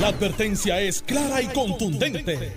La advertencia es clara y contundente.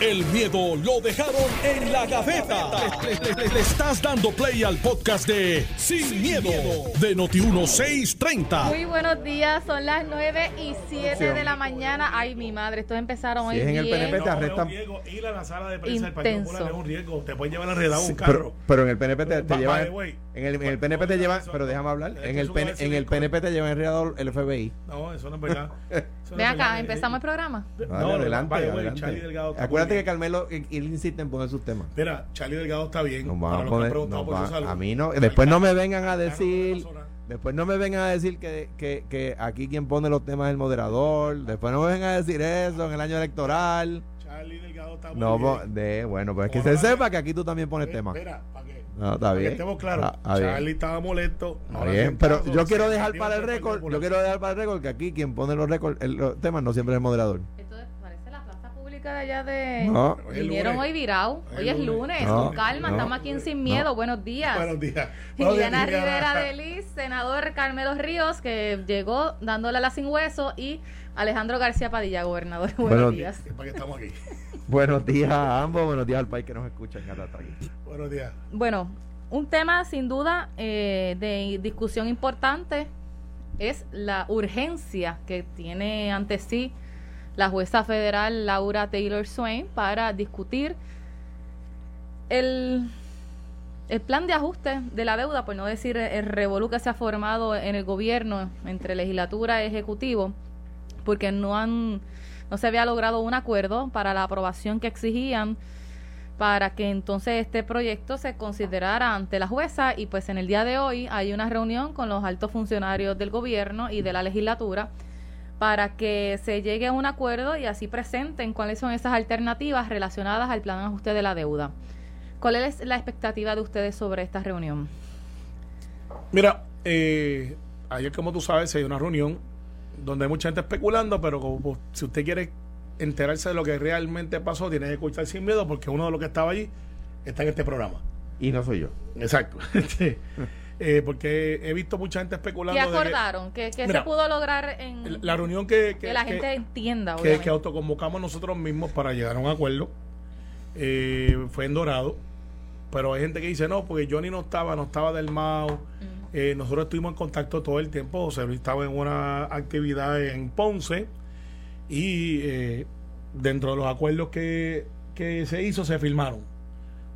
El miedo lo dejaron en la gaveta. Le, le- le- le estás dando play al podcast de Sin, miedo, de Noti1630. Muy buenos días, son las 9 y 7 de la mañana. Ay, mi madre, estos empezaron hoy es en el bien. PNP, te arrestan. Ir a la sala de prensa del Partido. Popular es un riesgo. Te pueden llevar enredado un Sí, carro. pero, pero en el PNP te, llevan. En el, en el PNP te llevan. Pero déjame hablar. En el, PN en el PNP te llevan enredado el FBI. No, eso no es verdad. Eso no es acá, verdad. empezamos el programa. No, Vale, no, adelante, adelante. Charlie Delgado está Acuérdate que. Carmelo, él él insiste en poner sus temas. Mira, Charlie Delgado está bien. Nos para a que poner, nos por su va- salud. a mí no, después no me vengan a decir, después no me vengan a decir que, que, que aquí quien pone los temas es el moderador, después no me vengan a decir eso en el año electoral. Charlie Delgado está muy No, bien. po- de, bueno, pues es que se sepa que aquí tú también pones Eh, temas. Mira, para que, No, está para que bien. estemos claros. Ah, está bien. Charlie estaba molesto. Está ahora bien, pero yo quiero dejar para el récord, yo quiero dejar para el récord que aquí quien pone los récords, el- los temas no siempre es el moderador. Esto es- parece la plaza pública de allá de... No. Vinieron hoy virado. Hoy es es lunes. No, con calma, no, estamos aquí en Sin Miedo. Buenos días. Buenos días. Liliana. Rivera de Liz, senador Carmelo Ríos, que llegó dándole a la sin hueso, y Alejandro García Padilla, gobernador. Buenos Buenos días. ¿Para qué estamos aquí? Buenos días a ambos, buenos días al país que nos escucha en cada. Buenos días. Bueno, un tema sin duda eh, de discusión importante es la urgencia que tiene ante sí la jueza federal Laura Taylor Swain para discutir el, el plan de ajuste de la deuda, por no decir el revolú que se ha formado en el gobierno entre legislatura y ejecutivo, porque no han no se había logrado un acuerdo para la aprobación que exigían para que entonces este proyecto se considerara ante la jueza y pues en el día de hoy hay una reunión con los altos funcionarios del gobierno y de la legislatura para que se llegue a un acuerdo y así presenten cuáles son esas alternativas relacionadas al plan de ajuste de la deuda. ¿Cuál es la expectativa de ustedes sobre esta reunión? Mira, eh, ayer, como tú sabes, se dio una reunión donde hay mucha gente especulando, pero como, si usted quiere enterarse de lo que realmente pasó, tiene que escuchar sin miedo, porque uno de los que estaba allí está en este programa. Y no soy yo. Exacto. Sí. Eh, porque he visto mucha gente especulando. ¿Qué de que- acordaron? ¿Qué, qué Mira, se pudo lograr en la reunión que, que, la gente entienda? que, que autoconvocamos nosotros mismos para llegar a un acuerdo eh, fue en Dorado. Pero hay gente que dice, no, porque Johnny no estaba, no estaba del MAU. Mm. Eh, nosotros estuvimos en contacto todo el tiempo. José Luis estaba en una actividad en Ponce y eh, dentro de los acuerdos que, que se hizo se firmaron.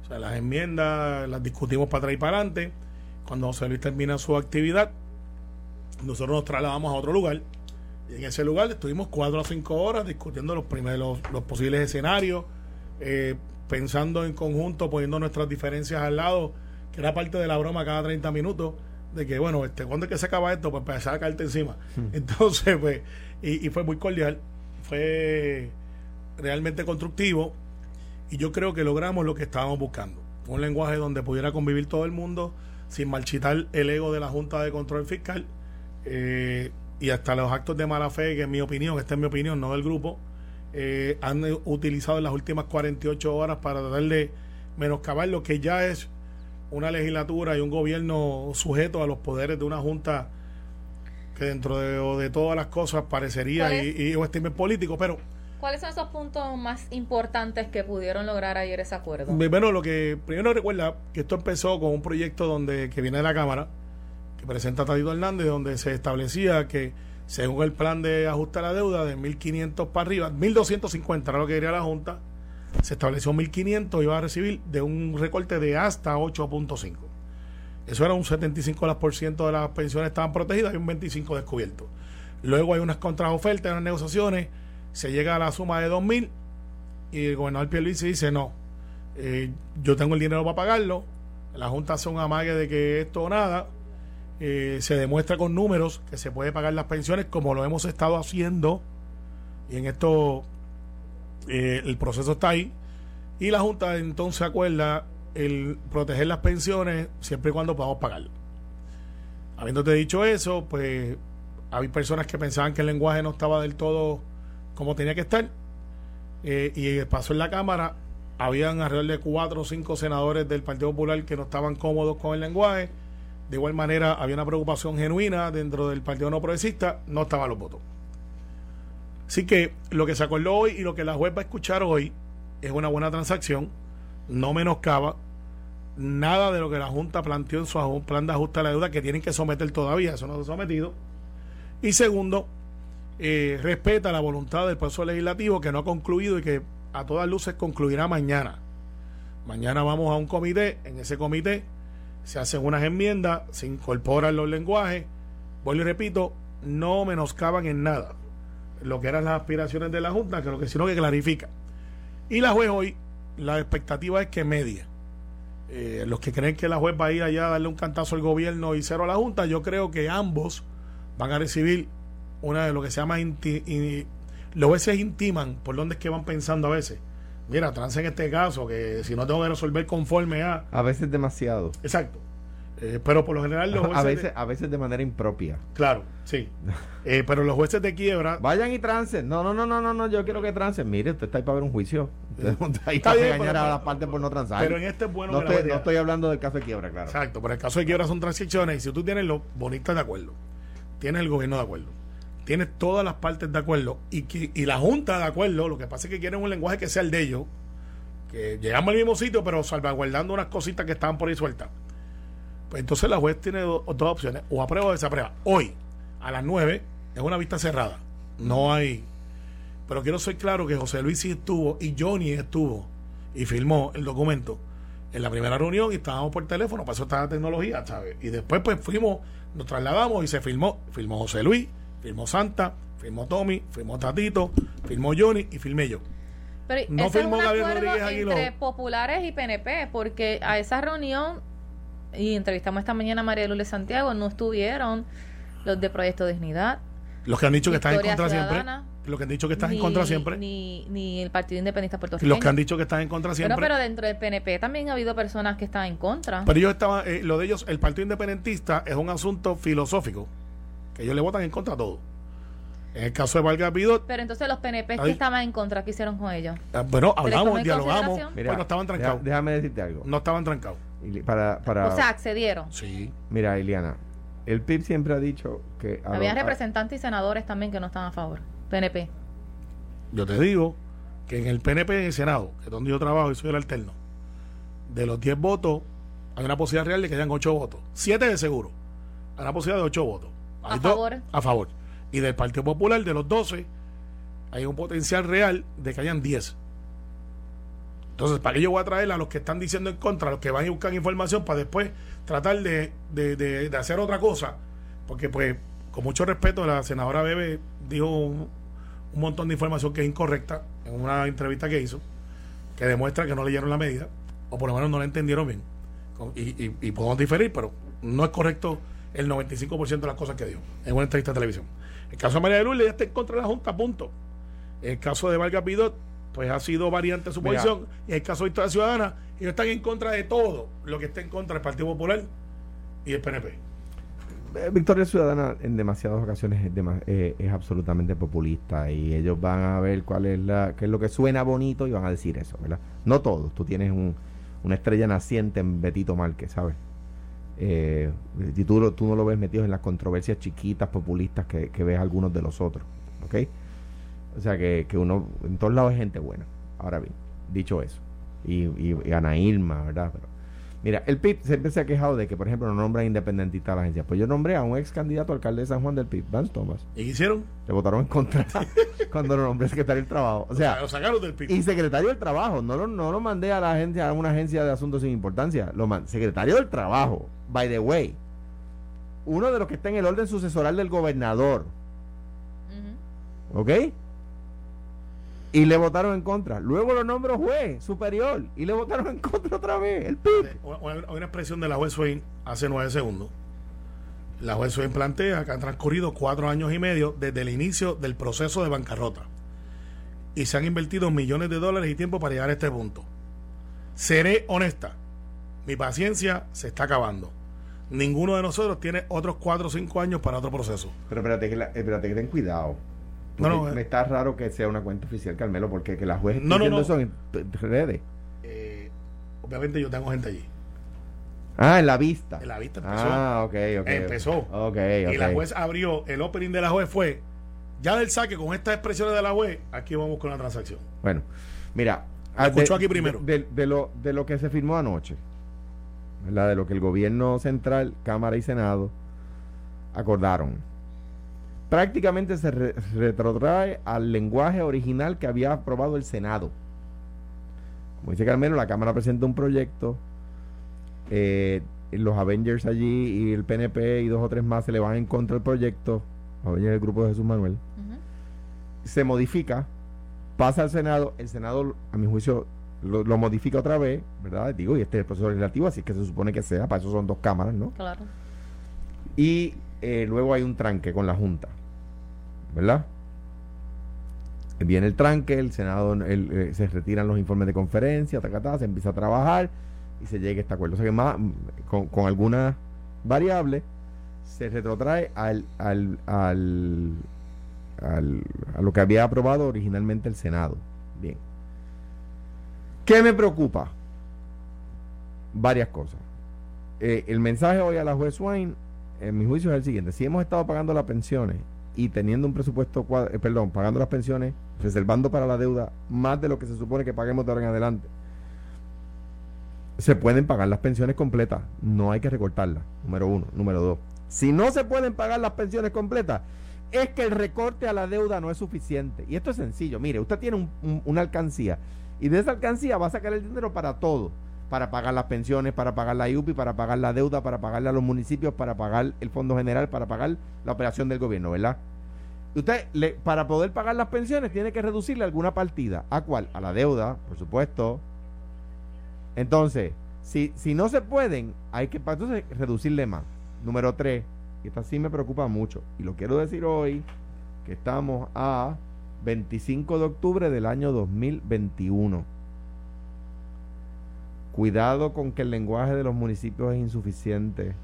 O sea, las enmiendas las discutimos para atrás y para adelante. Cuando José Luis termina su actividad, nosotros nos trasladamos a otro lugar. Y en ese lugar estuvimos cuatro o cinco horas discutiendo los primeros, los posibles escenarios, eh, pensando en conjunto, poniendo nuestras diferencias al lado, que era parte de la broma cada 30 minutos, de que, bueno, este, ¿cuándo es que se acaba esto? Pues empezar a caerte encima. Entonces, pues, y, y fue muy cordial, fue realmente constructivo, y yo creo que logramos lo que estábamos buscando. Un lenguaje donde pudiera convivir todo el mundo sin marchitar el ego de la Junta de Control Fiscal eh, y hasta los actos de mala fe, que en mi opinión, esta es mi opinión, no del grupo, eh, han utilizado en las últimas 48 horas para tratar de menoscabar lo que ya es una legislatura y un gobierno sujeto a los poderes de una junta que dentro de, o de todas las cosas parecería ¿Cuál y, y un estigma político, pero ¿Cuáles son esos puntos más importantes que pudieron lograr ayer ese acuerdo? Bueno, lo que primero recuerda que esto empezó con un proyecto donde que viene de la Cámara, que presenta Tadito Hernández, donde se establecía que según el plan de ajuste a la deuda de 1.500 para arriba, 1.250 era lo que quería la Junta, se estableció 1.500 iba a recibir de un recorte de hasta 8.5. Eso era un 75% de las pensiones estaban protegidas y un 25% descubierto. Luego hay unas contraofertas, unas negociaciones, se llega a la suma de 2.000 y el gobernador Pierluisi dice no, eh, yo tengo el dinero para pagarlo, la Junta hace un amague de que esto o nada, eh, se demuestra con números que se puede pagar las pensiones como lo hemos estado haciendo y en esto eh, el proceso está ahí y la Junta entonces acuerda el proteger las pensiones siempre y cuando podamos pagarlo. Habiéndote dicho eso, pues hay personas que pensaban que el lenguaje no estaba del todo como tenía que estar eh, y pasó en la Cámara, habían alrededor de cuatro o cinco senadores del Partido Popular que no estaban cómodos con el lenguaje. De igual manera, había una preocupación genuina dentro del Partido No Progresista, no estaban los votos. Así que lo que se acordó hoy y lo que la juez va a escuchar hoy es una buena transacción, no menoscaba nada de lo que la Junta planteó en su plan de ajuste a la deuda que tienen que someter todavía, eso no se ha sometido. Y segundo, eh, respeta la voluntad del proceso legislativo que no ha concluido y que a todas luces concluirá mañana. Mañana vamos a un comité, en ese comité se hacen unas enmiendas, se incorporan los lenguajes, vuelvo y repito, no menoscaban en nada lo que eran las aspiraciones de la Junta, que lo que sino que clarifica. Y la juez hoy, la expectativa es que media. Eh, los que creen que la juez va a ir allá a darle un cantazo al gobierno y cero a la Junta, yo creo que ambos van a recibir una de lo que se llama los jueces intiman por dónde es que van pensando a veces. Mira, trance en este caso, que si no tengo que resolver conforme a. A veces demasiado. Exacto. Eh, pero por lo general los jueces... A veces, a veces de manera impropia. Claro, sí. Eh, pero los jueces de quiebra... Vayan y trancen. No, no, no, no, no, no, yo quiero que trancen. Mire, usted está ahí para ver un juicio. Usted está ahí para engañar a la parte por no transar. Pero en este es bueno no, estoy, no estoy hablando del caso de quiebra, claro. Exacto, pero el caso de quiebra son transacciones y si tú tienes los bonistas de acuerdo, tienes el gobierno de acuerdo, tienes todas las partes de acuerdo y, y la Junta de acuerdo, lo que pasa es que quieren un lenguaje que sea el de ellos, que llegamos al mismo sitio pero salvaguardando unas cositas que estaban por ahí sueltas pues entonces la juez tiene dos, opciones, o aprueba o desaprueba. Hoy, a las 9, es una vista cerrada. No hay. Pero quiero ser claro que José Luis sí estuvo y Johnny estuvo y firmó el documento en la primera reunión y estábamos por teléfono, para eso está la tecnología, ¿sabes? Y después pues fuimos, nos trasladamos y se firmó, firmó José Luis, firmó Santa, firmó Tommy, firmó Tatito, firmó Johnny y firmé yo. Pero no firmó Gabriel Rodríguez entre populares y PNP, porque a esa reunión y entrevistamos esta mañana a María Lourdes Santiago, no estuvieron los de Proyecto Dignidad. Los que han dicho que están en contra siempre. Los que han dicho que están en contra siempre. Ni, ni el Partido Independiente Puertorriqueño. Los que han dicho que están en contra siempre. Pero, pero dentro del PNP también ha habido personas que están en contra. Pero ellos estaban, eh, lo de ellos, el Partido Independentista es un asunto filosófico, que ellos le votan en contra a todo. En el caso de Valga Pidot. Pero entonces los PNP que estaban en contra, ¿qué hicieron con ellos? Ah, bueno, hablamos, dialogamos. pero no estaban trancados. Déjame decirte algo. No estaban trancados. Para, para, o sea, accedieron. Sí. Mira, Iliana, el PIB siempre ha dicho que... Había representantes y senadores también que no estaban a favor. PNP. Yo te digo que en el PNP en el Senado, que es donde yo trabajo y soy el alterno, de los 10 votos, hay una posibilidad real de que hayan 8 votos. 7 de seguro. Hay una posibilidad de 8 votos. a favor. A favor. Y del Partido Popular, de los 12, hay un potencial real de que hayan 10. Entonces, ¿para qué yo voy a traer a los que están diciendo en contra, a los que van a buscar información para después tratar de, de, hacer otra cosa? Porque, pues, con mucho respeto, la senadora Bebe dijo un, montón de información que es incorrecta en una entrevista que hizo, que demuestra que no leyeron la medida, o por lo menos no la entendieron bien. Y, y, podemos diferir, pero no es correcto el 95% de las cosas que dijo en una entrevista de televisión. El caso de María de Lourdes ya está en contra de la Junta, punto. El caso de Vargas Pidot pues ha sido variante su posición. Y en el caso de Historia Ciudadana, ellos están en contra de todo lo que está en contra del Partido Popular y el PNP. Eh, Victoria Ciudadana en demasiadas ocasiones es, eh, es, absolutamente populista y ellos van a ver cuál es la qué es lo que suena bonito y van a decir eso, ¿verdad? No todos, tú tienes un, una estrella naciente en Betito Márquez, ¿sabes? Eh, y tú, tú no lo ves metido en las controversias chiquitas populistas que, que ves algunos de los otros, ¿ok? O sea que, que uno, en todos lados es gente buena. Ahora bien, dicho eso. Y, y, Ana Irma, ¿verdad? Pero, mira, el PIB siempre se ha quejado de que, por ejemplo, no nombran independentista a la agencia. Pues yo nombré a un ex candidato a alcalde de San Juan del PIB, Vance Thomas. ¿Y qué hicieron? Le votaron en contra cuando lo nombré secretario del trabajo. O sea, lo sacaron del PIB. Y secretario del trabajo. No lo, no lo mandé a la agencia, a una agencia de asuntos sin importancia. Lo mandé, secretario del trabajo. By the way. Uno de los que está en el orden sucesoral del gobernador. ¿Ok? Y le votaron en contra. Luego lo nombró juez superior y le votaron en contra otra vez, el PIB. Hay una expresión de la juez Swain hace nueve segundos. La juez Swain plantea que han transcurrido cuatro años y medio desde el inicio del proceso de bancarrota y se han invertido millones de dólares y tiempo para llegar a este punto. Seré honesta, mi paciencia se está acabando. Ninguno de nosotros tiene otros cuatro o cinco años para otro proceso. Pero espérate que, espérate que ten cuidado no, me está raro que sea una cuenta oficial, Carmelo, porque que la juez no, no, no. eso en redes. Eh, obviamente yo tengo gente allí. Ah, en la vista. En la vista empezó. Ah, ok, ok. Empezó. Ok, Y la juez abrió, el opening de la juez fue, Ya del saque, con estas expresiones de la web, aquí vamos con la transacción. Bueno, mira. escucho aquí primero. De, de, lo, de lo que se firmó anoche, ¿verdad? de lo que el gobierno central, Cámara y Senado acordaron. Prácticamente se retrotrae al lenguaje original que había aprobado el Senado. Como dice Carmelo, la Cámara presenta un proyecto, eh, los Avengers allí y el PNP y dos o tres más se le van en contra del proyecto, Avengers el grupo de Jesús Manuel, se modifica, pasa al Senado, el Senado, a mi juicio, lo, modifica otra vez, ¿verdad? Digo, y este es el proceso legislativo, así que se supone que sea, para eso son dos cámaras, ¿no? Claro. Y eh, luego hay un tranque con la Junta, ¿verdad? Viene el tranque, el Senado eh, se retiran los informes de conferencia, se empieza a trabajar y se llega a este acuerdo. O sea que más, con, con algunas variables se retrotrae al, al, al, al, a lo que había aprobado originalmente el Senado. Bien. ¿Qué me preocupa? Varias cosas. Eh, el mensaje hoy a la juez Wayne, en mi juicio, es el siguiente. Si hemos estado pagando las pensiones y teniendo un presupuesto, eh, perdón, pagando las pensiones, reservando para la deuda más de lo que se supone que paguemos de ahora en adelante, se pueden pagar las pensiones completas. No hay que recortarlas. Número uno. Número dos. Si no se pueden pagar las pensiones completas, es que el recorte a la deuda no es suficiente. Y esto es sencillo. Mire, usted tiene una alcancía y de esa alcancía va a sacar el dinero para todo. Para pagar las pensiones, para pagar la IUPI, para pagar la deuda, para pagarle a los municipios, para pagar el Fondo General, para pagar la operación del gobierno, ¿verdad? Usted, le, para poder pagar las pensiones, tiene que reducirle alguna partida. ¿A cuál? A la deuda, por supuesto. Entonces, si, si no se pueden, hay que entonces, reducirle más. Número tres, y esta sí me preocupa mucho, y lo quiero decir hoy, que estamos a 25 de octubre del año 2021. Cuidado con que el lenguaje de los municipios es insuficiente.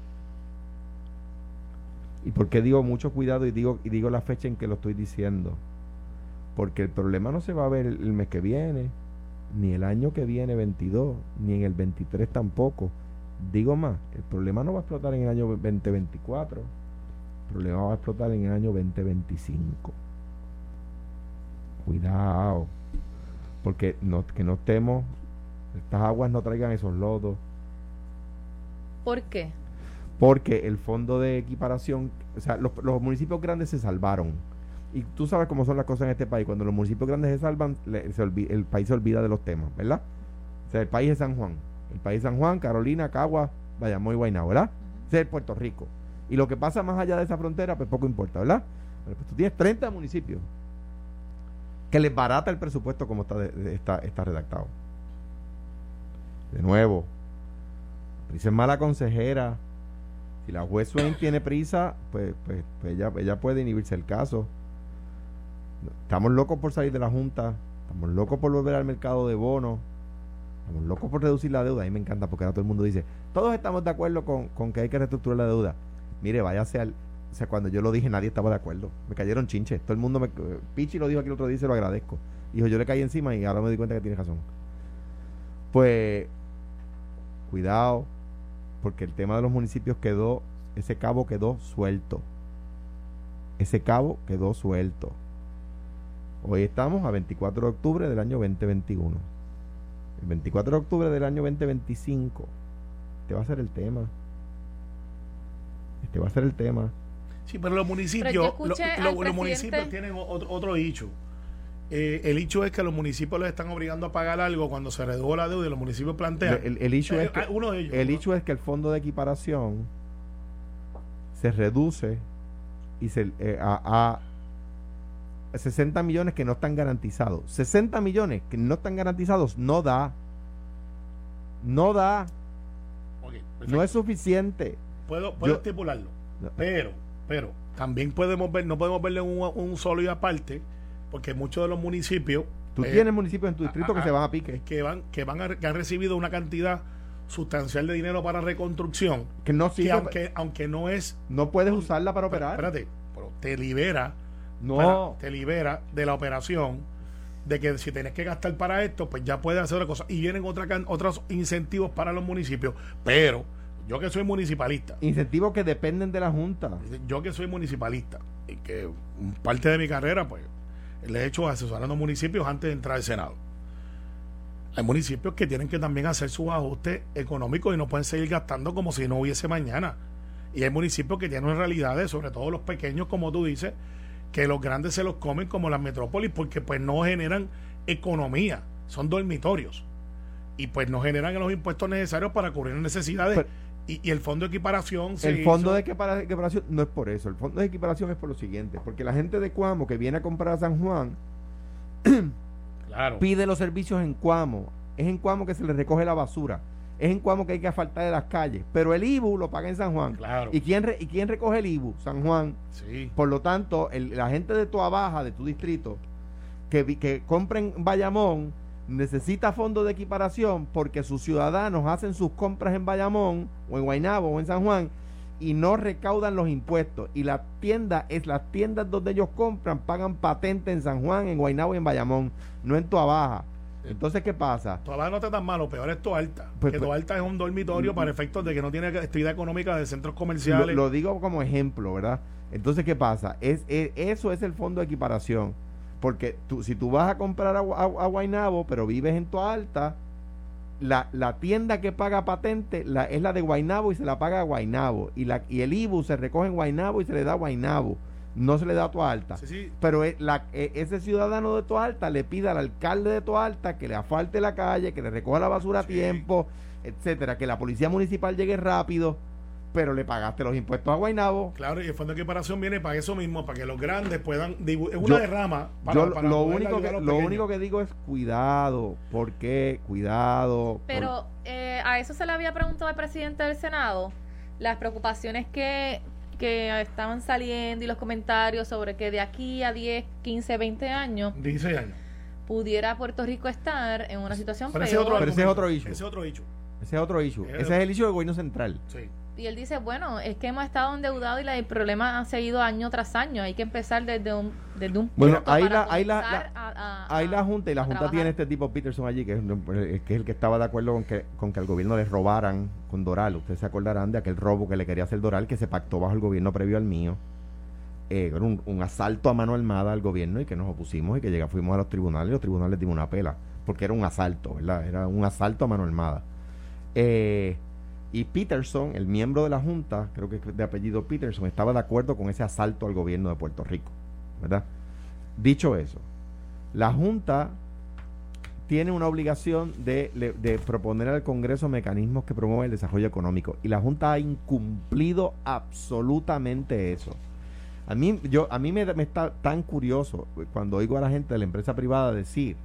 ¿Y por qué digo mucho cuidado y digo, y digo la fecha en que lo estoy diciendo? Porque el problema no se va a ver el mes que viene, ni el año que viene 22, ni en el 23 tampoco. Digo más, el problema no va a explotar en el año 2024, el problema va a explotar en el año 2025. Cuidado, porque no, que no estemos, estas aguas no traigan esos lodos. ¿Por qué? Porque el fondo de equiparación, o sea, los, los municipios grandes se salvaron y tú sabes cómo son las cosas en este país. Cuando los municipios grandes se salvan, el país se olvida de los temas, ¿verdad? O sea, el país es San Juan. El país es San Juan, Carolina, Cagua, Bayamón y Guaynabo, ¿verdad? Ese es Puerto Rico. Y lo que pasa más allá de esa frontera, pues poco importa, ¿verdad? Pero pues tú tienes 30 municipios que les barata el presupuesto como está, está, está redactado. De nuevo, dice mala consejera. Si la juez Swain tiene prisa, pues, pues, pues ella, ella puede inhibirse el caso. Estamos locos por salir de la Junta, estamos locos por volver al mercado de bonos, estamos locos por reducir la deuda. A mí me encanta porque ahora todo el mundo dice, todos estamos de acuerdo con, que hay que reestructurar la deuda. Mire, váyase al... O sea, cuando yo lo dije nadie estaba de acuerdo. Me cayeron chinches. Todo el mundo me... Pichi lo dijo aquí el otro día y se lo agradezco. Dijo, yo le caí encima y ahora me di cuenta que tiene razón. Pues, cuidado, porque el tema de los municipios quedó, ese cabo quedó suelto. Ese cabo quedó suelto. Hoy estamos a 24 de octubre del año 2021. El 24 de octubre del año 2025, este va a ser el tema. Este va a ser el tema. Sí, pero los municipios, los municipios tienen otro, otro hecho. Eh, el hecho es que los municipios les están obligando a pagar algo cuando se redujo la deuda y los municipios plantean. El, el, hecho, eh, es que, uno de ellos, el hecho es que el fondo de equiparación se reduce y se, eh, a 60 millones que no están garantizados. 60 millones que no están garantizados no da. No da. no es suficiente. Puedo, puedo estipularlo. Pero, pero, también podemos ver, no podemos verle un, un solo y aparte, porque muchos de los municipios. Tú tienes municipios en tu distrito que se van a pique. Que van, que van a, que han recibido una cantidad sustancial de dinero para reconstrucción. Que no sirve. aunque, aunque no es. No puedes usarla para operar. Espérate, pero te libera no. te libera de la operación de que si tienes que gastar para esto, pues ya puedes hacer otra cosa. Y vienen otra, otros incentivos para los municipios, pero yo que soy municipalista. Incentivos que dependen de la Junta. Yo que soy municipalista y que parte de mi carrera, pues, he hecho asesorando municipios antes de entrar al Senado. Hay municipios que tienen que también hacer sus ajustes económicos y no pueden seguir gastando como si no hubiese mañana. Y hay municipios que tienen realidades, sobre todo los pequeños, como tú dices, que los grandes se los comen como las metrópolis porque pues no generan economía, son dormitorios. Y pues no generan los impuestos necesarios para cubrir necesidades. Y, el fondo de equiparación El fondo de equiparación no es por eso. El fondo de equiparación es por lo siguiente. Porque la gente de Cuamo que viene a comprar a San Juan pide los servicios en Cuamo. Es en Cuamo que se le recoge la basura. Es en Cuamo que hay que asfaltar de las calles. Pero el IBU lo paga en San Juan. Claro. ¿Y quién, ¿Y quién recoge el IBU? San Juan. Sí. Por lo tanto, la gente de tu Baja, de tu distrito, que, que compren Bayamón, necesita fondos de equiparación porque sus ciudadanos hacen sus compras en Bayamón o en Guaynabo o en San Juan y no recaudan los impuestos. Y la tienda es las tiendas donde ellos compran, pagan patente en San Juan, en Guaynabo y en Bayamón, no en Baja Entonces, ¿qué pasa? Baja no está tan malo, peor es Toalta. Pues, que pues, Toalta es un dormitorio mm, para efectos de que no tiene actividad económica de centros comerciales. Lo, digo como ejemplo, ¿verdad? Entonces, ¿qué pasa? Es, es, eso es el fondo de equiparación. Porque tú, si tú vas a comprar a, a, Guaynabo, pero vives en tu alta, la, la, tienda que paga patente la, es la de Guaynabo y se la paga a Guaynabo. Y, la, y el IBU se recoge en Guaynabo y se le da a Guaynabo. No se le da a tu alta. Pero la, e, ese ciudadano de tu alta le pide al alcalde de tu alta que le afalte la calle, que le recoja la basura a tiempo, etcétera, que la policía municipal llegue rápido pero le pagaste los impuestos a Guainabo. Claro, y el fondo de equiparación viene para eso mismo, para que los grandes puedan. Es una derrama para, lo, único que, lo único que digo es cuidado. ¿Por qué? Cuidado. Pero eh, a eso se le había preguntado al presidente del Senado. Las preocupaciones que, que estaban saliendo y los comentarios sobre que de aquí a 10, 15, 20 años. 16 años. Pudiera Puerto Rico estar en una situación pero peor. Ese pero ese es otro issue. Ese es otro issue. Ese es otro issue. Ese es el issue del gobierno central. Sí. Y él dice, bueno, es que hemos estado endeudados y el problema ha seguido año tras año. Hay que empezar desde un, desde un Bueno, ahí la, ahí la, la Junta y la Junta tiene este tipo Peterson allí, que es, que es el que estaba de acuerdo con que, con que al gobierno le robaran con Doral. Ustedes se acordarán de aquel robo que le quería hacer Doral, que se pactó bajo el gobierno previo al mío. Eh, era un, un, asalto a mano armada al gobierno y que nos opusimos y que llegamos, fuimos a los tribunales y los tribunales dimos una pela, porque era un asalto, ¿verdad? Era un asalto a mano armada. Eh, y Peterson, el miembro de la Junta, creo que de apellido Peterson, estaba de acuerdo con ese asalto al gobierno de Puerto Rico. ¿Verdad? Dicho eso, la Junta tiene una obligación de, de, proponer al Congreso mecanismos que promuevan el desarrollo económico. Y la Junta ha incumplido absolutamente eso. A mí, yo, a mí me, me, está tan curioso cuando oigo a la gente de la empresa privada decir,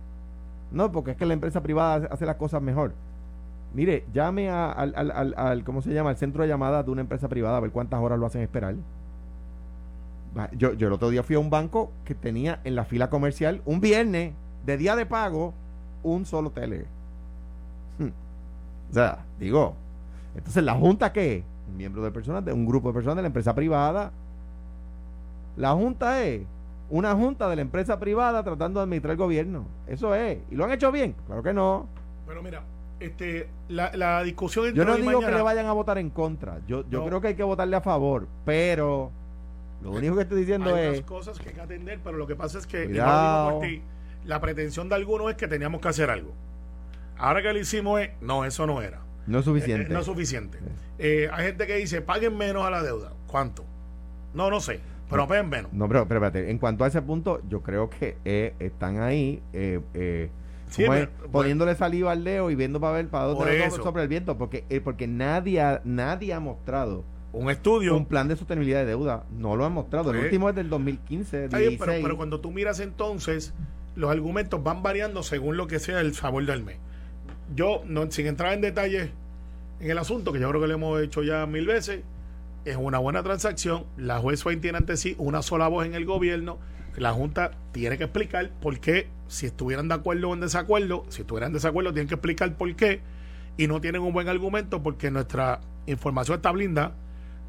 no, porque es que la empresa privada hace las cosas mejor. Mire, llame al, al, al, ¿cómo se llama? Al centro de llamadas de una empresa privada a ver cuántas horas lo hacen esperar. Yo, yo el otro día fui a un banco que tenía en la fila comercial un viernes de día de pago un solo tele. Hmm. O sea, digo, entonces la junta qué? Un miembro de personas, de un grupo de personas de la empresa privada. La junta es una junta de la empresa privada tratando de administrar el gobierno. Eso es. ¿Y lo han hecho bien? Claro que no. Pero mira, este, la, la discusión Yo no digo que le vayan a votar en contra. Yo, yo creo que hay que votarle a favor, pero lo único que estoy diciendo hay es. cosas que hay que atender, pero lo que pasa es que la pretensión de algunos es que teníamos que hacer algo. Ahora que lo hicimos es, no, eso no era. No es suficiente. Eh, no es suficiente. Eh, hay gente que dice, paguen menos a la deuda. ¿Cuánto? No, no sé. Pero paguen menos. No, pero, espérate. En cuanto a ese punto, yo creo que eh, están ahí. Eh, poniéndole saliva al leo y viendo para ver para dónde sobre el viento, porque, eh, porque nadie, ha, nadie ha mostrado un estudio, un plan de sostenibilidad de deuda. No lo han mostrado. el pues, último es del 2015. pero, pero, cuando tú miras entonces, los argumentos van variando según lo que sea el sabor del mes. Yo, no, sin entrar en detalles en el asunto, que yo creo que lo hemos hecho ya mil veces, es una buena transacción. La juez Swain tiene ante sí una sola voz en el gobierno la Junta tiene que explicar por qué, si estuvieran de acuerdo o en desacuerdo, si estuvieran en desacuerdo, tienen que explicar por qué, y no tienen un buen argumento porque nuestra información está blinda,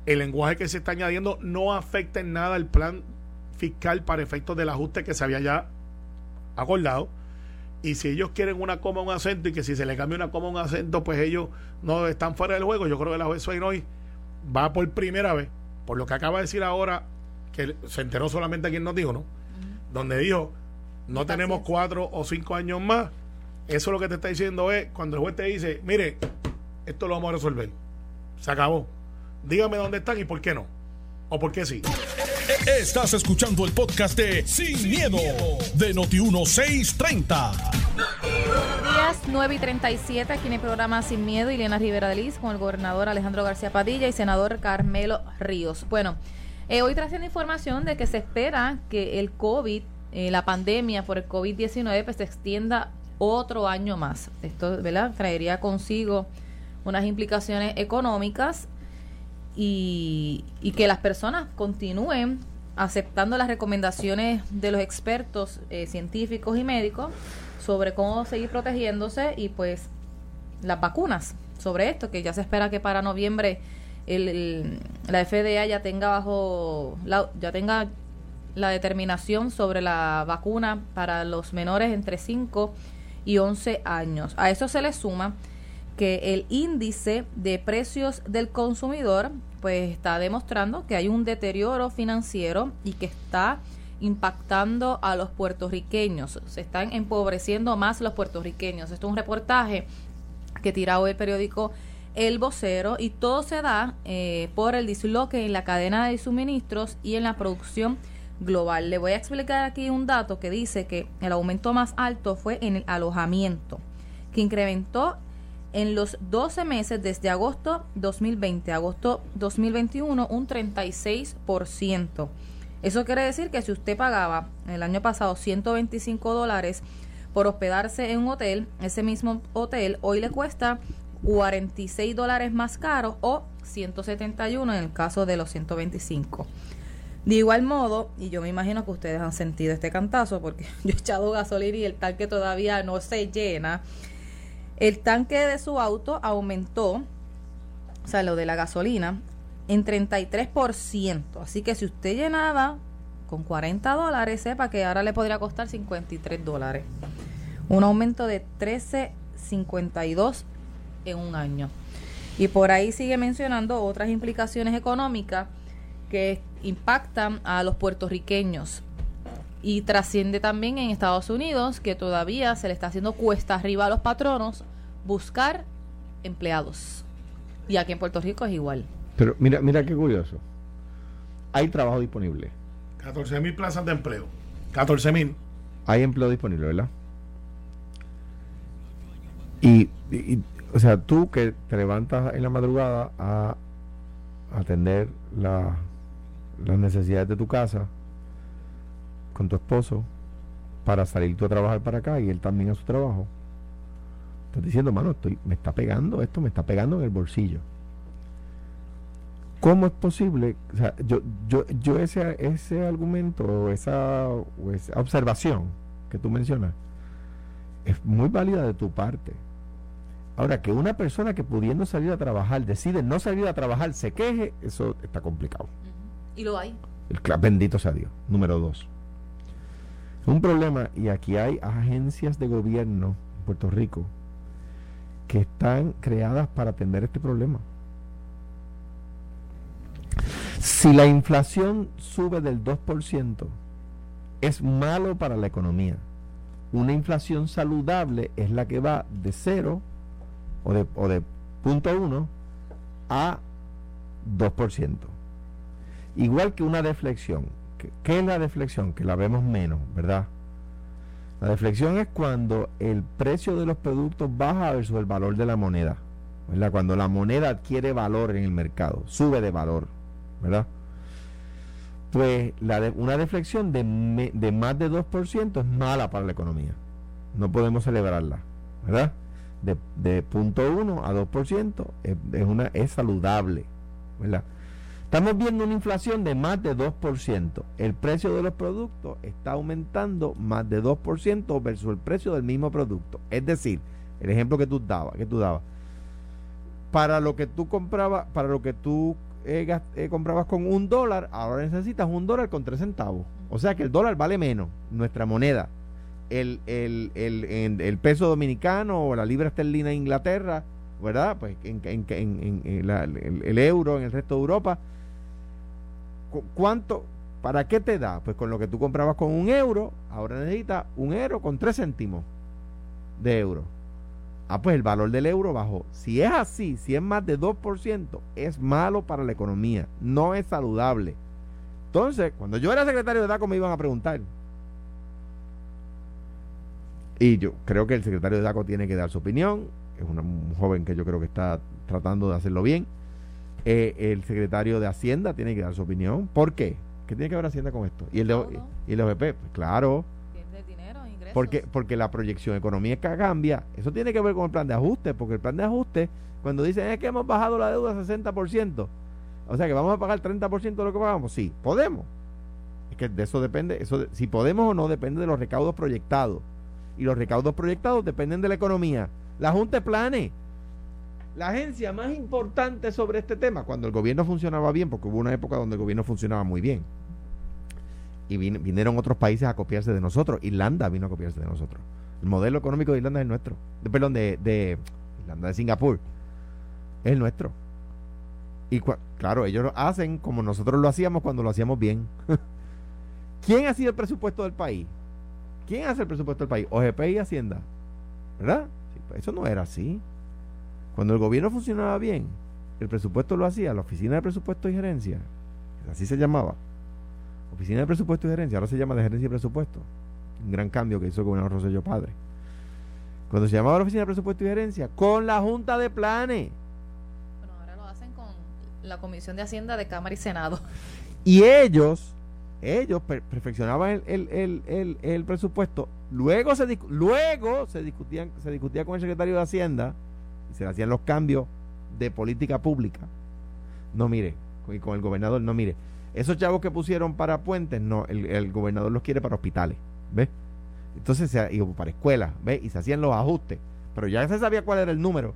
el lenguaje que se está añadiendo no afecta en nada el plan fiscal para efectos del ajuste que se había ya acordado, y si ellos quieren una coma un acento y que si se le cambia una coma un acento pues ellos no están fuera del juego. Yo creo que la juez hoy va por primera vez por lo que acaba de decir ahora que se enteró solamente quien nos dijo no donde dijo no tenemos cuatro o cinco años más. Eso lo que te está diciendo es cuando el juez te dice mire esto lo vamos a resolver. Se acabó. Dígame dónde están y por qué no. O por qué sí. Estás escuchando el podcast de Sin, miedo, de Noti1630. Buenos días, 9 y 37, aquí en el programa Sin Miedo, Ileana Rivera de Liz, con el gobernador Alejandro García Padilla y senador Carmelo Ríos. Bueno, eh, hoy trayendo información de que se espera que el COVID, eh, la pandemia por el COVID-19, pues se extienda otro año más. Esto, ¿verdad? Traería consigo unas implicaciones económicas y, que las personas continúen aceptando las recomendaciones de los expertos eh, científicos y médicos sobre cómo seguir protegiéndose y pues las vacunas sobre esto, que ya se espera que para noviembre el, la FDA ya tenga bajo la, ya tenga la determinación sobre la vacuna para los menores entre 5 y 11 años. A eso se le suma que el índice de precios del consumidor pues está demostrando que hay un deterioro financiero y que está impactando a los puertorriqueños. Se están empobreciendo más los puertorriqueños. Esto es un reportaje que tira hoy el periódico El Vocero y todo se da eh, por el disloque en la cadena de suministros y en la producción global. Le voy a explicar aquí un dato que dice que el aumento más alto fue en el alojamiento, que incrementó en los 12 meses desde agosto 2020 a agosto 2021 un 36%. Eso quiere decir que si usted pagaba el año pasado 125 dólares por hospedarse en un hotel, ese mismo hotel hoy le cuesta 46 dólares más caro o 171 en el caso de los 125. De igual modo, y yo me imagino que ustedes han sentido este cantazo porque yo he echado gasolina y el tanque todavía no se llena. El tanque de su auto aumentó, o sea, lo de la gasolina, en 33%. Así que si usted llenaba con 40 dólares, sepa que ahora le podría costar 53 dólares. Un aumento de 13.52 en un año. Y por ahí sigue mencionando otras implicaciones económicas que impactan a los puertorriqueños. Y trasciende también en Estados Unidos que todavía se le está haciendo cuesta arriba a los patronos buscar empleados. Y aquí en Puerto Rico es igual. Pero mira, mira qué curioso. Hay trabajo disponible. 14 mil plazas de empleo. 14 mil. Hay empleo disponible, ¿verdad? Y, o sea, tú que te levantas en la madrugada a atender la, las necesidades de tu casa con tu esposo para salir tú a trabajar para acá y él también a su trabajo Estás diciendo, mano, estoy, me está pegando esto, me está pegando en el bolsillo. ¿Cómo es posible? O sea, yo, yo, yo ese, ese argumento o esa, esa observación que tú mencionas es muy válida de tu parte. Ahora, que una persona que pudiendo salir a trabajar decide no salir a trabajar, se queje, eso está complicado. Y lo hay. El, bendito sea Dios. Número dos. Un problema, y aquí hay agencias de gobierno en Puerto Rico que están creadas para atender este problema. Si la inflación sube del 2%, es malo para la economía. Una inflación saludable es la que va de 0 o de, o de 0.1 a 2%. Igual que una deflexión. ¿Qué es la deflexión? Que la vemos menos, ¿verdad? La deflexión es cuando el precio de los productos baja versus el valor de la moneda. ¿verdad? Cuando la moneda adquiere valor en el mercado, sube de valor. ¿verdad? Pues la una deflexión de, de más de 2% es mala para la economía. No podemos celebrarla. ¿verdad? De, de 0.1 a 2% es, es, una, es saludable. ¿verdad? Estamos viendo una inflación de más de 2%. El precio de los productos está aumentando más de 2% versus el precio del mismo producto. Es decir, el ejemplo que tú dabas, que tú dabas. Para lo que tú comprabas, para lo que tú eh, eh, comprabas con un dólar, ahora necesitas un dólar con tres centavos. O sea que el dólar vale menos, nuestra moneda. El, el, el, el peso dominicano o la libra esterlina de Inglaterra, ¿verdad? Pues en, en, en, el, euro en el resto de Europa. ¿Cuánto? ¿Para qué te da? Pues con lo que tú comprabas con un euro, ahora necesitas un euro con tres céntimos de euro. Ah, pues el valor del euro bajó. Si es así, si es más de 2%, es malo para la economía, no es saludable. Entonces, cuando yo era secretario de DACO me iban a preguntar. Y yo creo que el secretario de DACO tiene que dar su opinión. Es un joven que yo creo que está tratando de hacerlo bien. Eh, el secretario de Hacienda tiene que dar su opinión. ¿Por qué? ¿Qué tiene que ver Hacienda con esto? ¿Y el, de, y el OVP? Pues claro. Porque, porque la proyección económica cambia. Eso tiene que ver con el plan de ajuste, porque el plan de ajuste, cuando dicen es que hemos bajado la deuda a 60%, o sea que vamos a pagar 30% de lo que pagamos, sí, podemos. Es que de eso depende, eso si podemos o no depende de los recaudos proyectados. Y los recaudos proyectados dependen de la economía. La Junta Plane, la agencia más importante sobre este tema, cuando el gobierno funcionaba bien, porque hubo una época donde el gobierno funcionaba muy bien y vinieron otros países a copiarse de nosotros. Irlanda vino a copiarse de nosotros. El modelo económico de Irlanda es el nuestro. De, perdón, de, de Irlanda, de Singapur. Es el nuestro. Y claro, ellos lo hacen como nosotros lo hacíamos cuando lo hacíamos bien. ¿Quién ha sido el presupuesto del país? ¿Quién hace el presupuesto del país? OGP y Hacienda. ¿Verdad? Pues eso no era así. Cuando el gobierno funcionaba bien, el presupuesto lo hacía la Oficina de Presupuesto y Gerencia. Así se llamaba Oficina de Presupuesto y Gerencia, ahora se llama de Gerencia y Presupuesto. Un gran cambio que hizo el gobernador Rosselló Padre. Cuando se llamaba la Oficina de Presupuesto y Gerencia, con la Junta de Planes. Bueno, ahora lo hacen con la Comisión de Hacienda de Cámara y Senado. Y ellos, ellos perfeccionaban el, presupuesto. Luego se, luego se, discutían, se discutía con el secretario de Hacienda y se hacían los cambios de política pública. No mire, y con el gobernador, no mire esos chavos que pusieron para puentes, no, el, gobernador los quiere para hospitales, ¿ves? Entonces, se, y para escuelas, ¿ves? Y se hacían los ajustes, pero ya se sabía cuál era el número.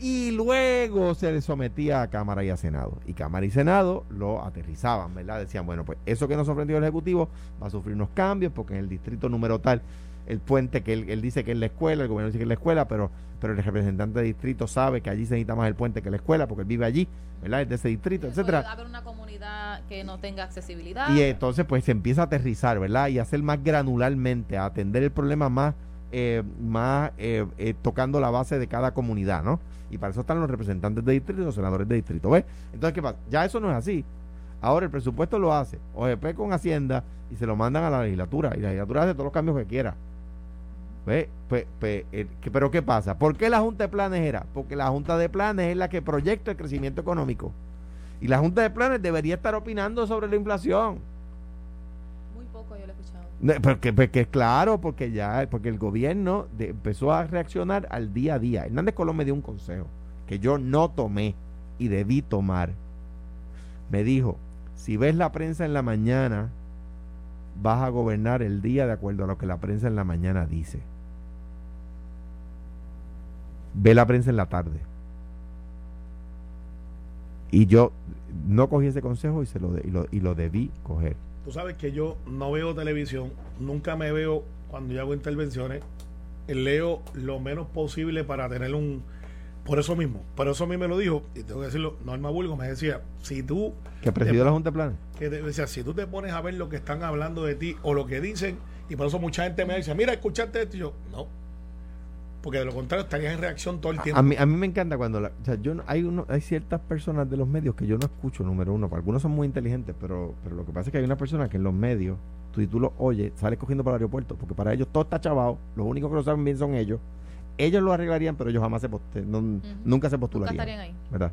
Y luego se le sometía a Cámara y a Senado. Y Cámara y Senado lo aterrizaban, ¿verdad? Decían, bueno, pues eso que nos ofreció el Ejecutivo va a sufrir unos cambios porque en el distrito número tal el puente que él, dice que es la escuela, el gobierno dice que es la escuela, pero, pero el representante de distrito sabe que allí se necesita más el puente que la escuela porque él vive allí, ¿verdad? Es de ese distrito, etcétera. Puede haber una comunidad que no tenga accesibilidad. Y entonces pues se empieza a aterrizar, ¿verdad? Y hacer más granularmente, a atender el problema más, eh, más eh, eh, tocando la base de cada comunidad, ¿no? Y para eso están los representantes de distrito y los senadores de distrito, ¿ves? Entonces, ¿qué pasa? Ya eso no es así. Ahora el presupuesto lo hace OGP con Hacienda y se lo mandan a la legislatura y la legislatura hace todos los cambios que quiera. Pues, pues, pero ¿qué pasa? ¿Por qué la Junta de Planes era? Porque la Junta de Planes es la que proyecta el crecimiento económico. Y la Junta de Planes debería estar opinando sobre la inflación. Muy poco yo lo he escuchado. Porque, porque claro, porque ya, porque el gobierno empezó a reaccionar al día a día. Hernández Colón me dio un consejo que yo no tomé y debí tomar. Me dijo, si ves la prensa en la mañana, vas a gobernar el día de acuerdo a lo que la prensa en la mañana dice ve la prensa en la tarde. Y yo no cogí ese consejo y, se lo, y, lo, y lo debí coger. Tú sabes que yo no veo televisión, nunca me veo cuando yo hago intervenciones, leo lo menos posible para tener un... Por eso mismo, por eso a mí me lo dijo, y tengo que decirlo, Norma Bulgo me decía, si tú... Que presidió la Junta de Planes. Que decía, si tú te pones a ver lo que están hablando de ti o lo que dicen, y por eso mucha gente me dice, mira, escuchaste esto, y yo, no, porque de lo contrario estarías en reacción todo el tiempo. A mí, a mí me encanta cuando la, o sea, yo hay uno, hay ciertas personas de los medios que yo no escucho, número uno, algunos son muy inteligentes, pero, pero lo que pasa es que hay una persona que en los medios, tú y tú lo oyes, sales cogiendo para el aeropuerto, porque para ellos todo está chavado, los únicos que lo saben bien son ellos. Ellos lo arreglarían, pero ellos jamás se nunca se postularían. Nunca estarían ahí. ¿Verdad?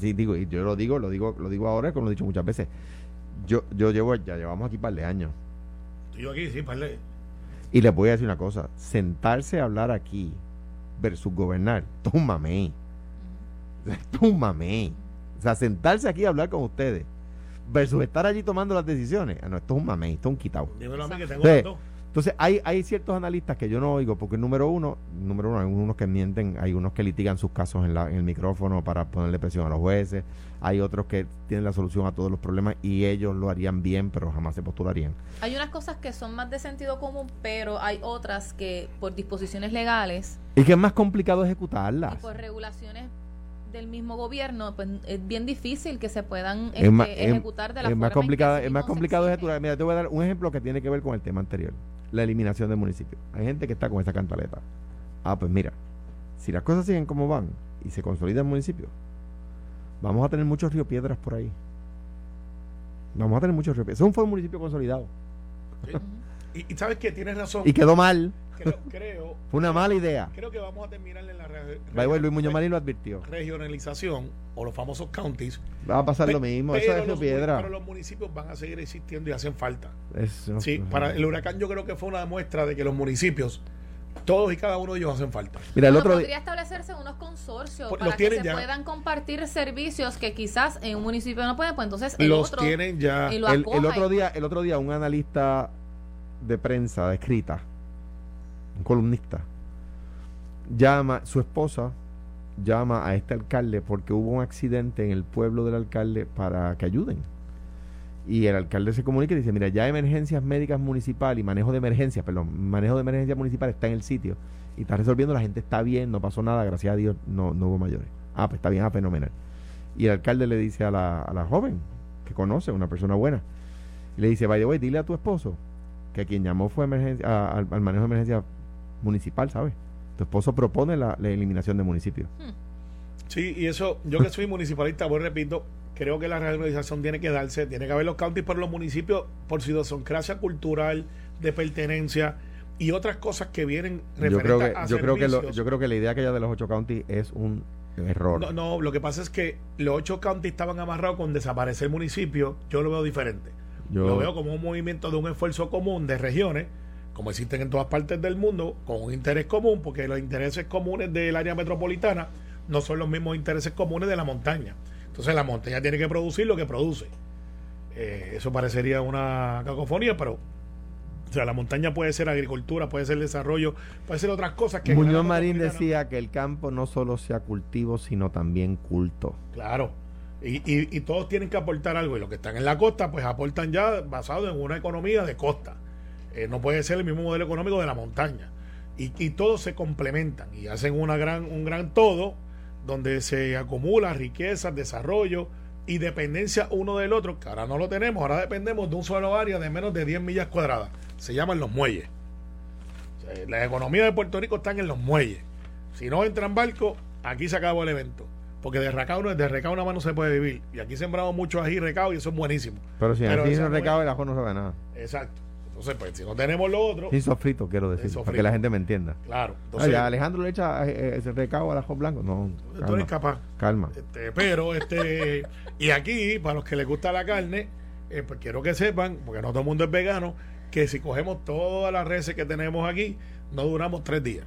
Sí, digo, y yo lo digo, lo digo, lo digo ahora, como lo he dicho muchas veces. Yo, yo llevo, ya llevamos aquí un par de años. Yo aquí, sí, par de y les voy a decir una cosa, sentarse a hablar aquí versus gobernar, un mamey. O sea, sentarse aquí a hablar con ustedes versus estar allí tomando las decisiones. Ah, no, esto es un mamey, esto es un quitado. Dímelo a mí que tengo Entonces, hay, hay ciertos analistas que yo no oigo, porque número uno, número uno, hay unos que mienten, hay unos que litigan sus casos en, la, en el micrófono para ponerle presión a los jueces, hay otros que tienen la solución a todos los problemas y ellos lo harían bien, pero jamás se postularían. Hay unas cosas que son más de sentido común, pero hay otras que por disposiciones legales y que es más complicado ejecutarlas. y por regulaciones del mismo gobierno, pues es bien difícil que se puedan más- este, es- ejecutar de la es más en que sí es más complicado ejecutar. Mira, te voy a dar un ejemplo que tiene que ver con el tema anterior, la eliminación de municipios. Hay gente que está con esa cantaleta. Ah, pues mira, si las cosas siguen como van y se consolida el municipio, vamos a tener muchos río piedras por ahí. Vamos a tener muchos río piedras. Eso fue un municipio consolidado Y, y sabes que tienes razón. y quedó mal. Creo, creo, Fue una mala idea. creo que vamos a terminar en la re- By the way, Luis Muñoz Marín lo advirtió. regionalización o los famosos counties. Va a pasar Pe- lo mismo. pero Eso es piedra. pero los municipios van a seguir existiendo y hacen falta. Eso- Sí, para el huracán yo creo que fue una muestra de que los municipios, todos y cada uno de ellos hacen falta. Mira, el Bueno, otro podría establecerse unos consorcios Pues para los que se ya. puedan compartir servicios que quizás en un municipio no pueden, pues entonces el Los otro tienen ya. y lo El, el otro día, el otro día, un analista de prensa, de escrita, columnista, llama, su esposa llama a este alcalde porque hubo un accidente en el pueblo del alcalde para que ayuden. Y el alcalde se comunica y dice, mira, ya emergencias médicas municipal y manejo de emergencias, perdón, manejo de emergencia municipal está en el sitio y está resolviendo, la gente está bien, no pasó nada, gracias a Dios, no, no hubo mayores. Ah, pues está bien, ah, fenomenal. Y el alcalde le dice a la, a la joven, que conoce, una persona buena, le dice, by the way, dile a tu esposo que quien llamó fue emergencia, a- al, al manejo de emergencia municipal, ¿sabes? Tu esposo propone la, la eliminación de municipios. Sí, y eso, yo que soy municipalista, voy repito, creo que la regionalización tiene que darse, tiene que haber los counties, pero los municipios, por su idiosincrasia cultural, de pertenencia y otras cosas que vienen Yo creo que, a yo creo que lo- yo creo que la idea que haya de los ocho counties es un error. No, no, lo que pasa es que los ocho counties estaban amarrados con desaparecer municipios. Yo lo veo diferente. Yo- Lo veo como un movimiento de un esfuerzo común de regiones, como existen en todas partes del mundo, con un interés común, porque los intereses comunes del área metropolitana no son los mismos intereses comunes de la montaña. Entonces la montaña tiene que producir lo que produce. Eh, eso parecería una cacofonía, pero o sea, la montaña puede ser agricultura, puede ser desarrollo, puede ser otras cosas que... Muñoz Marín decía que el campo no solo sea cultivo, sino también culto. Claro. Y, y, y todos tienen que aportar algo. Y los que están en la costa, pues aportan ya basado en una economía de costa. Eh, no puede ser el mismo modelo económico de la montaña. Y, y todos se complementan y hacen una gran, un gran todo donde se acumula riqueza, desarrollo y dependencia uno del otro, que ahora no lo tenemos, ahora dependemos de un solo área de menos de 10 millas cuadradas. Se llaman los muelles. O sea, la economía de Puerto Rico está en los muelles. Si no entran barcos, aquí se acabó el evento. Porque de recao, no, de recao nada más no se puede vivir. Y aquí sembramos mucho ají recao y eso es buenísimo. Pero si Pero esa no recaba el ajo no sabe nada. Exacto. Entonces, pues si no tenemos lo otro, Sin sofrito, quiero decir, sofrito. para que la gente me entienda. claro. Entonces, ya, Alejandro le echa eh, eh, ese recado al ajo blanco. No, tú eres calma. capaz. calma. Este, pero, este, y aquí, para los que les gusta la carne, eh, pues quiero que sepan, porque no todo el mundo es vegano, que si cogemos todas las reses que tenemos aquí, no duramos tres días.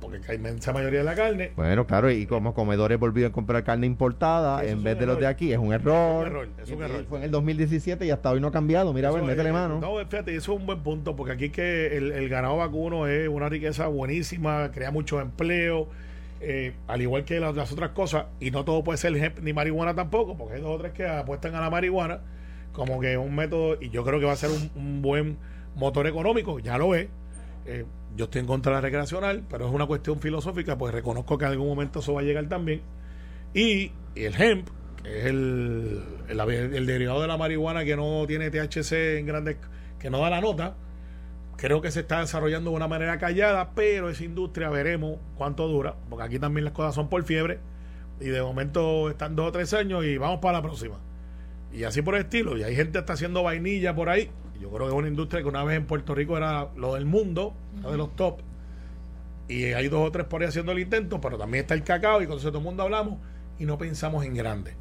Porque la inmensa mayoría de la carne Bueno, claro, y como comedores volvieron a comprar carne importada Eso en vez de los de aquí, es un error. error, es un error. Fue en el 2017 y hasta hoy no ha cambiado. Mira, a ver, Eso, métele eh, mano. No, fíjate, eso es un buen punto, porque aquí que el, el ganado vacuno es una riqueza buenísima, crea mucho empleo, eh, al igual que las, las otras cosas, y no todo puede ser hemp ni marihuana tampoco, porque hay dos o tres que apuestan a la marihuana como que es un método, y yo creo que va a ser un, un buen motor económico, ya lo es. Eh, yo estoy en contra de la recreacional, pero es una cuestión filosófica, pues reconozco que en algún momento eso va a llegar también. Y el hemp, que es el, el, el derivado de la marihuana que no tiene THC en grandes, que no da la nota, creo que se está desarrollando de una manera callada, pero esa industria veremos cuánto dura, porque aquí también las cosas son por fiebre, y de momento están dos o tres años y vamos para la próxima. Y así por el estilo, y hay gente que está haciendo vainilla por ahí, yo creo que es una industria que una vez en Puerto Rico era lo del mundo, lo de los top, y hay dos o tres por ahí haciendo el intento, pero también está el cacao y con eso todo el mundo hablamos y no pensamos en grande.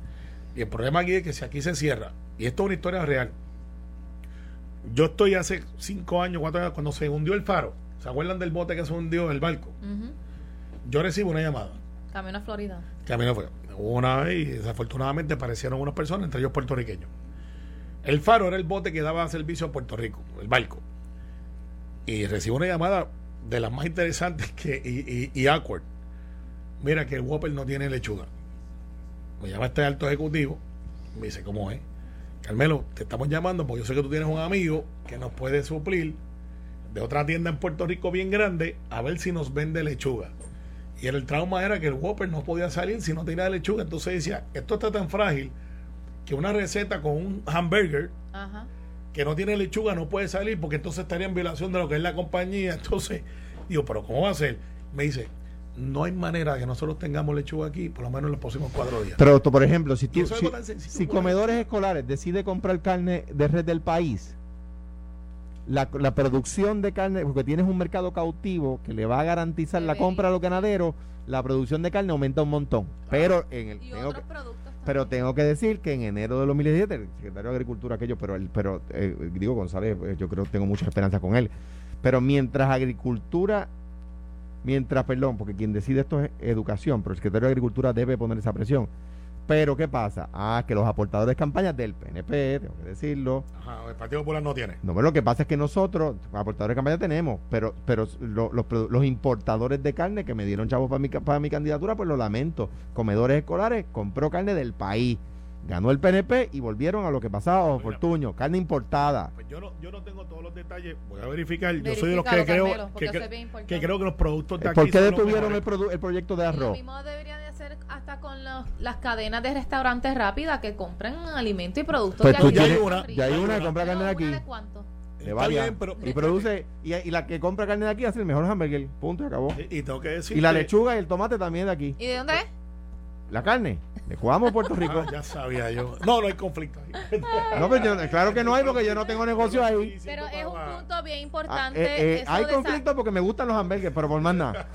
Y el problema aquí es que si aquí se cierra, y esto es una historia real, yo estoy hace cinco años, cuatro años, cuando se hundió el faro, ¿se acuerdan del bote que se hundió el barco? Yo recibo una llamada, Camino a Florida. que a hubo una vez y desafortunadamente aparecieron unas personas, entre ellos puertorriqueños. El faro era el bote que daba servicio a Puerto Rico, el barco. y recibo una llamada de las más interesantes que, y, y, awkward. Mira que el Whopper no tiene lechuga. Me llama este alto ejecutivo, me dice, ¿cómo es? Carmelo, te estamos llamando porque yo sé que tú tienes un amigo que nos puede suplir de otra tienda en Puerto Rico bien grande a ver si nos vende lechuga. Y el trauma era que el Whopper no podía salir si no tenía lechuga. Entonces decía, esto está tan frágil que una receta con un hamburger Ajá. que no tiene lechuga no puede salir porque entonces estaría en violación de lo que es la compañía. Entonces, digo, pero ¿cómo va a ser? Me dice, no hay manera de que nosotros tengamos lechuga aquí, por lo menos en los próximos cuatro días. Pero, tú, por ejemplo, si tú, si, sencillo, comedores escolares decide comprar carne de red del país, la, la producción de carne, porque tienes un mercado cautivo que le va a garantizar la compra a los ganaderos, la producción de carne aumenta un montón. Pero en el, Y tengo otros que- productos también. Pero tengo que decir que en enero de 2017, el secretario de Agricultura, aquello, pero, el, pero eh, digo, González, eh, yo creo que tengo mucha esperanza con él. Pero mientras Agricultura, mientras, perdón, porque quien decide esto es Educación, pero el secretario de Agricultura debe poner esa presión. Pero, ¿qué pasa? Ah, que los aportadores de campaña del PNP, tengo que decirlo, Ajá, el Partido Popular no tiene. no, pero lo que pasa es que nosotros, aportadores de campaña tenemos, pero pero lo- los, los importadores de carne que me dieron chavos para mi, para mi candidatura, pues lo lamento. Comedores escolares compró carne del país. Ganó el PNP y volvieron a lo que pasaba bajo Fortuño, carne importada. Pues yo no, yo no tengo todos los detalles, voy a verificar. Yo soy de los que creo Carmelo, que, que, creo que los productos de aquí ¿Por qué detuvieron el, produ- el proyecto de Y lo arroz? mismo debería de hacer hasta con los- las cadenas de restaurantes rápidas que compren alimentos y productos Pues de aquí. tienes- de una- ya hay una que compra carne de ¿Una aquí. de cuánto? De varias. bien, pero- y produce, y, y la que compra carne de aquí hace el mejor hamburger. Punto y acabó. Y, y tengo que decir Y la lechuga y el tomate también de aquí. ¿Y de dónde es? La carne, de Cuamo, Puerto Rico. Ah, ya sabía yo. No, no hay conflicto ahí. No, pero yo- claro que no hay porque yo no tengo negocio ahí. Pero es un punto bien Ah, importante. eh, eh, eso hay conflicto porque me gustan los hamburgues, pero por más nada.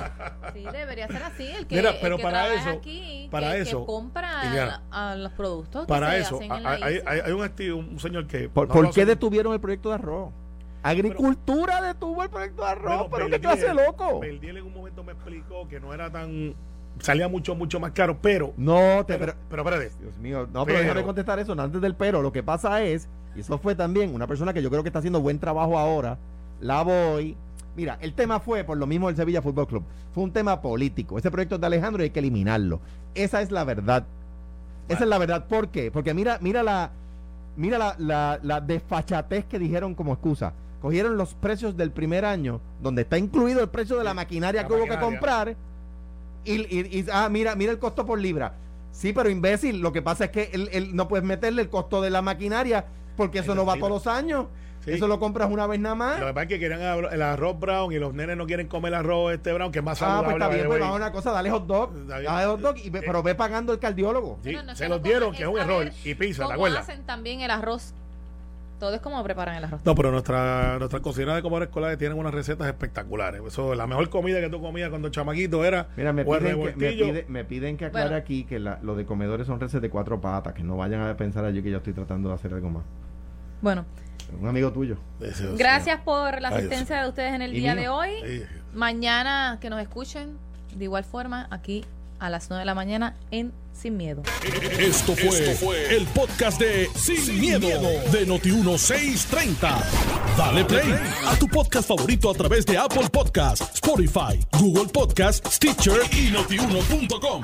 Sí, debería ser así. El que, Mira, el pero que para eso- aquí, para que, eso, que compra Liliana, a, a los productos Para que eso, se hacen en hay, la hay, isla. hay- hay un, señor que. ¿Por, no por lo qué detuvieron el proyecto de arroz? Agricultura detuvo el proyecto de arroz, Bueno, pero qué clase de loco. Beldiel en un momento me explicó que no era tan. Salía mucho, mucho más caro, pero. No, te, Pero, pero, pero espérate. Dios mío, no, pero, Pero- déjame contestar eso antes del pero. Lo que pasa es, y eso fue también una persona que yo creo que está haciendo buen trabajo ahora, la voy. Mira, el tema fue por lo mismo del Sevilla Fútbol Club. Fue un tema político. Ese proyecto es de Alejandro y hay que eliminarlo. Esa es la verdad. Esa es la verdad. ¿Por qué? Porque mira, mira la, mira la, la, la desfachatez que dijeron como excusa. Cogieron los precios del primer año, donde está incluido el precio de la maquinaria La que hubo que comprar, y, y- y- ah, mira, mira el costo por libra. Sí, pero imbécil, lo que pasa es que él, él no puedes meterle el costo de la maquinaria porque eso no va todos los años. Sí. Eso lo compras una vez nada más. Lo que pasa es que querían abro- el arroz brown y los nenes no quieren comer el arroz este brown, que es más Ah, saludable. pues está bien, pues way. vamos a una cosa, dale hot dog. Dale hot dog, y ve- pero ve pagando el cardiólogo. Sí, Bueno, no, se los dieron, que es un error. Y pizza, ¿te ¿Cómo acuerdas? hacen también el arroz? Todo es como preparan el arroz. No, pero nuestra, nuestra cocina de comedores escolares tienen unas recetas espectaculares. Eso, la mejor comida que tú comías cuando chamaquito era Mira, me piden, que, me, revoltillo. pide- me piden que aclare Bueno. aquí que la- lo de comedores son reces de cuatro patas, que no vayan a pensar allí que yo estoy tratando de hacer algo más. Bueno, Un amigo tuyo. Gracias por la asistencia de ustedes en el día mío. de hoy. Sí. Mañana que nos escuchen, de igual forma, aquí a las 9 de la mañana en Sin Miedo. Esto fue, el podcast de Sin, miedo, de Noti1630. Dale play a tu podcast favorito a través de Apple Podcasts, Spotify, Google Podcasts, Stitcher y notiuno.com.